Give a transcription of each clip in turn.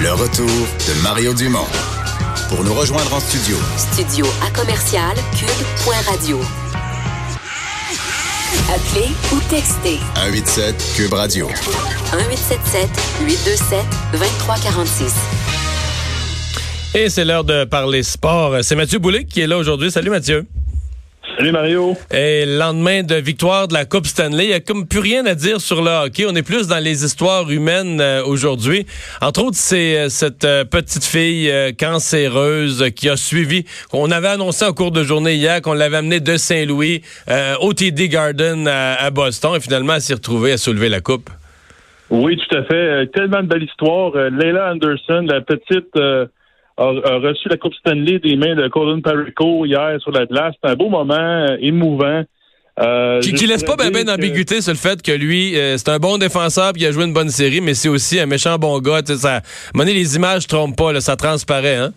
Le retour de Mario Dumont. Pour nous rejoindre en studio. Studio à commercial cube.radio. Appelez ou textez. 187 Cube Radio. 1877 827 2346. Et c'est l'heure de parler sport. C'est Mathieu Boulic qui est là aujourd'hui. Salut Mathieu. Salut Mario. Et lendemain de victoire de la Coupe Stanley, il n'y a comme plus rien à dire sur le hockey. On est plus dans les histoires humaines euh, aujourd'hui. Entre autres, c'est euh, cette euh, petite fille cancéreuse qui a suivi, qu'on avait annoncé en cours de journée hier, qu'on l'avait amenée de Saint-Louis au TD Garden à, Boston. Et finalement, elle s'est retrouvée à soulever la Coupe. Oui, tout à fait. Tellement de belles histoires. Leila Anderson, la petite a, reçu la Coupe Stanley des mains de Colin Perico hier sur la glace. C'est un beau moment, euh, émouvant. Euh, qui, laisse pas bien ben d'ambiguïté sur le fait que lui, euh, c'est un bon défenseur qui a joué une bonne série, mais c'est aussi un méchant bon gars. Ça, monnaie les images trompent pas, là, ça transparaît. Hein?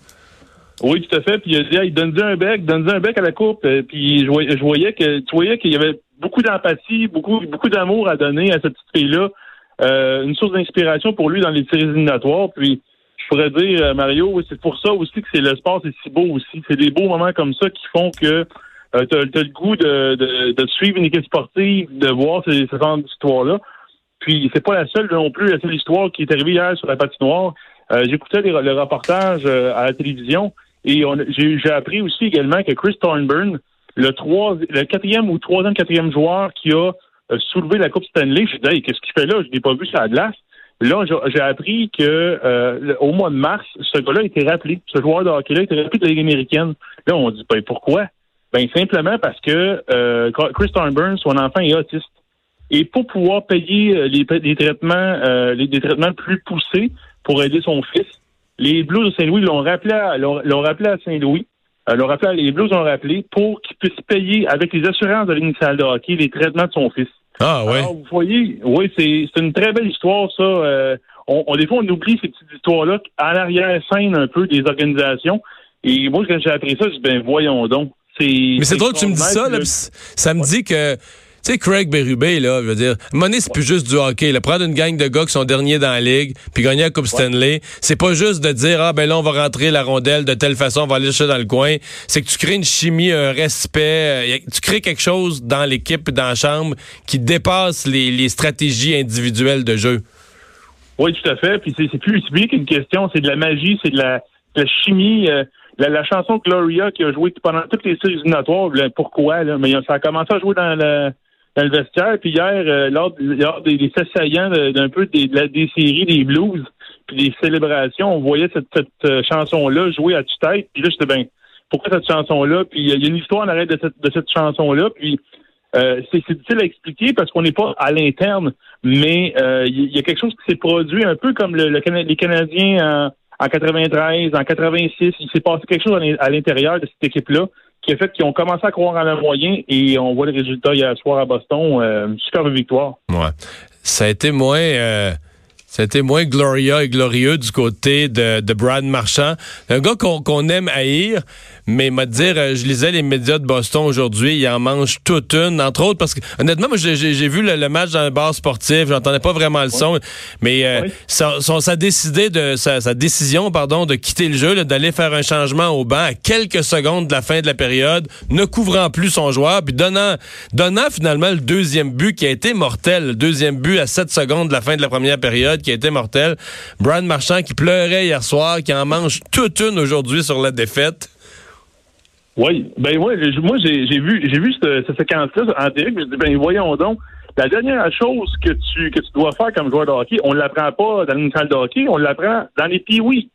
Oui, tout à fait. Puis il a dit, hey, donne un bec, donne un bec à la coupe. Euh, puis je voyais, je voyais que tu voyais qu'il y avait beaucoup d'empathie, beaucoup, beaucoup d'amour à donner à cette petite fille-là. une source d'inspiration pour lui dans les séries éliminatoires. Puis pourrais dire, euh, Mario, c'est pour ça aussi que c'est le sport, c'est si beau aussi. C'est des beaux moments comme ça qui font que euh, tu as, le goût de, suivre une équipe sportive, de voir ces, ce genre d'histoire-là. Puis c'est pas la seule non plus, la seule histoire qui est arrivée hier sur la patinoire. Euh, J'écoutais le reportage euh, à la télévision et j'ai appris aussi également que Chris Thornburn, le trois, le quatrième ou troisième, quatrième joueur qui a soulevé la Coupe Stanley, je dit, qu'est-ce qu'il fait là? Je l'ai pas vu sur la glace. Là, j'ai appris que euh, au mois de mars, ce gars-là a été rappelé. Ce joueur de hockey-là a été rappelé de la Ligue américaine. Là, on dit ben pourquoi? Ben simplement parce que euh, Chris Thornburn, son enfant est autiste. Et pour pouvoir payer euh, les, traitements euh, les, des traitements plus poussés pour aider son fils, les Blues de Saint-Louis l'ont rappelé à l'ont rappelé à Saint-Louis. l'ont rappelé les Blues l'ont rappelé pour qu'ils puissent payer avec les assurances de l'initiale de hockey les traitements de son fils. Ah ouais. vous voyez, oui, c'est une très belle histoire, ça. Euh, on, des fois, on oublie ces petites histoires-là à l'arrière-scène un peu des organisations. Et moi, quand j'ai appris ça, je dis, ben voyons donc. Mais c'est drôle que tu me dis ça, là, ça me dit que tu sais, Craig Berube, là, je veux dire, monnaie, c'est plus juste du hockey. Là. Prendre une gang de gars qui sont derniers dans la ligue, puis gagner la Coupe Stanley, c'est pas juste de dire, ah, ben là, on va rentrer la rondelle de telle façon, on va aller chercher dans le coin. C'est que tu crées une chimie, un respect, euh, tu crées quelque chose dans l'équipe, dans la chambre, qui dépasse les, stratégies individuelles de jeu. Oui, tout à fait. Puis c'est plus, plus qu'une question, c'est de la magie, c'est de la, chimie. Euh, la, chanson Gloria qui a joué pendant toutes les séries éliminatoires, pourquoi? Là? Mais ça a commencé à jouer dans le dans le vestiaire. Puis hier, euh, lors, des, des assaillants d'un peu des, des séries, des blues, puis des célébrations, on voyait cette, euh, chanson-là jouer à tue-tête. Puis là, j'étais bien, pourquoi cette chanson-là? Puis il y a une histoire en arrêt de cette, de cette chanson-là. Puis euh, c'est difficile à expliquer parce qu'on n'est pas à l'interne, mais il y, a quelque chose qui s'est produit un peu comme le, les Canadiens en, en 93, en 86. Il s'est passé quelque chose à l'intérieur de cette équipe-là qui a fait qu'ils ont commencé à croire en leur moyen et on voit le résultat hier soir à Boston. Euh, super victoire. Ouais. Ça a été moins. Euh, c'était moins Gloria et glorieux du côté de, de Brad Marchand. Un gars qu'on aime haïr, mais m'a dire, euh, je lisais les médias de Boston aujourd'hui, il en mange toute une, entre autres, parce que honnêtement, moi j'ai vu le, match dans un bar sportif, j'entendais pas vraiment le son, mais euh, sa, décidé de sa, décision, pardon, de quitter le jeu, d'aller faire un changement au banc à quelques secondes de la fin de la période, ne couvrant plus son joueur, puis donnant, donnant finalement le deuxième but qui a été mortel, le deuxième but à 7 secondes de la fin de la première période qui a été mortel. Brian Marchand qui pleurait hier soir, qui en mange toute une aujourd'hui sur la défaite. Oui, ben moi j'ai vu j'ai vu cette, séquence-là en direct, je me dis ben voyons donc. La dernière chose que tu que tu dois faire comme joueur de hockey, on ne l'apprend pas dans une salle de hockey, on l'apprend dans les piouis.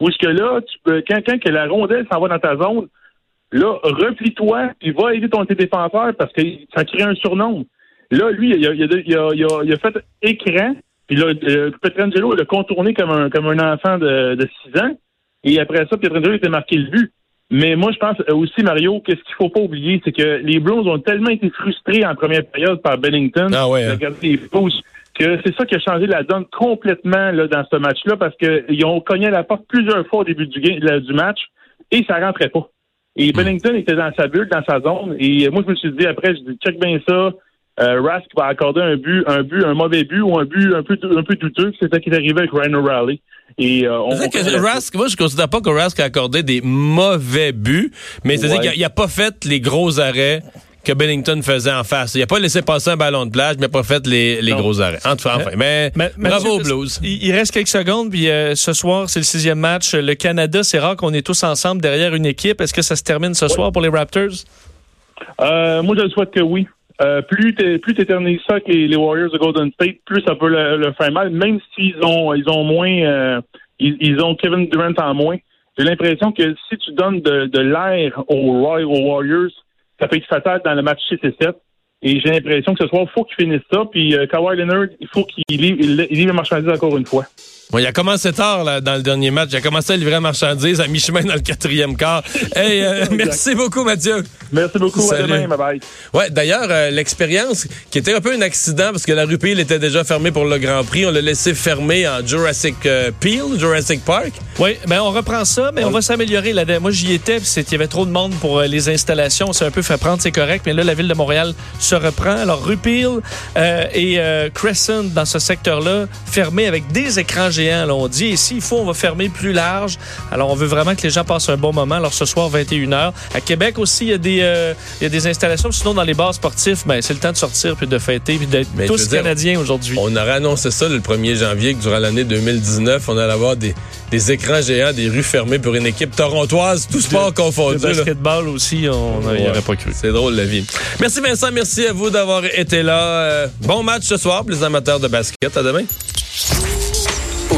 Où est-ce que là, tu peux, quand, la rondelle s'en va dans ta zone, là, replie-toi, puis va aider ton tes défenseur parce que ça crée un surnom. Là, lui, il il il il a fait écran, puis là, euh, Petrangelo l'a contourné comme un, comme un enfant de, de 6 ans. Et après ça, Petrangelo était marqué le but. Mais moi, je pense aussi, Mario, qu'est-ce qu'il faut pas oublier, c'est que les Blues ont tellement été frustrés en première période par Bennington, ah ouais, hein. que c'est ça qui a changé la donne complètement là, dans ce match-là, parce qu'ils ont cogné à la porte plusieurs fois au début du, du match et ça rentrait pas. Et hmm. Bennington était dans sa bulle, dans sa zone. Et moi, je me suis dit après, je dis check bien ça. Euh, Rask va accorder un but, un but, un mauvais but ou un but un peu, un peu douteux. C'est ça qui est arrivé avec Ryan O'Reilly. Et euh, on, que Rask, moi je considère pas que Rask a accordé des mauvais buts, mais c'est-à-dire qu'il n'a pas fait les gros arrêts que Bennington faisait en face. Il n'a pas laissé passer un ballon de plage, mais il n'a pas fait les, les gros arrêts. Enfin, enfin mais, bravo aux Blues. Il, reste quelques secondes, puis euh, ce soir, c'est le sixième match. Le Canada, c'est rare qu'on est tous ensemble derrière une équipe. Est-ce que ça se termine ce soir pour les Raptors? Euh, moi, je le souhaite que oui. Euh, plus tu plus éternises ça que les, Warriors de Golden State, plus ça peut le, faire mal, même s'ils ont ils ont moins euh, ils, ont Kevin Durant en moins. J'ai l'impression que si tu donnes de, de l'air aux, aux Warriors, ça peut être fatal dans le match 6 et 7. Et j'ai l'impression que ce soir, il faut qu'il finisse ça. Puis euh, Kawhi Leonard, il faut qu'il livre, il livre la marchandise encore une fois. Bon, il a commencé tard là, dans le dernier match. Il a commencé à livrer la marchandise à mi-chemin dans le quatrième quart. hey, euh, merci beaucoup, Mathieu. Merci beaucoup. Salut. À demain. Bye bye. Ouais, d'ailleurs, euh, l'expérience qui était un peu un accident parce que la rue Peel était déjà fermée pour le Grand Prix. On l'a laissé fermer en Jurassic euh, Peel, Jurassic Park. Oui, ben on reprend ça, mais on va s'améliorer. Moi, j'y étais, puis il y avait trop de monde pour les installations. C'est un peu fait prendre, c'est correct. Mais là, la ville de Montréal se reprend. Alors, rue Peel et Crescent, dans ce secteur-là, fermé avec des écrans Là, on dit s'il faut, on va fermer plus large. Alors, on veut vraiment que les gens passent un bon moment. Alors, ce soir, 21h. À Québec aussi, il y a des, euh, il y a des installations. Sinon, dans les bars sportifs, ben, c'est le temps de sortir puis de fêter puis d'être tous Canadiens aujourd'hui. On aurait annoncé ça le 1er janvier que durant l'année 2019, on allait avoir des, des écrans géants, des rues fermées pour une équipe torontoise, tout sport confondu. Le basketball aussi, on n'y aurait pas cru. C'est drôle la vie. Merci Vincent, merci à vous d'avoir été là. Euh, bon match ce soir pour les amateurs de basket. À demain.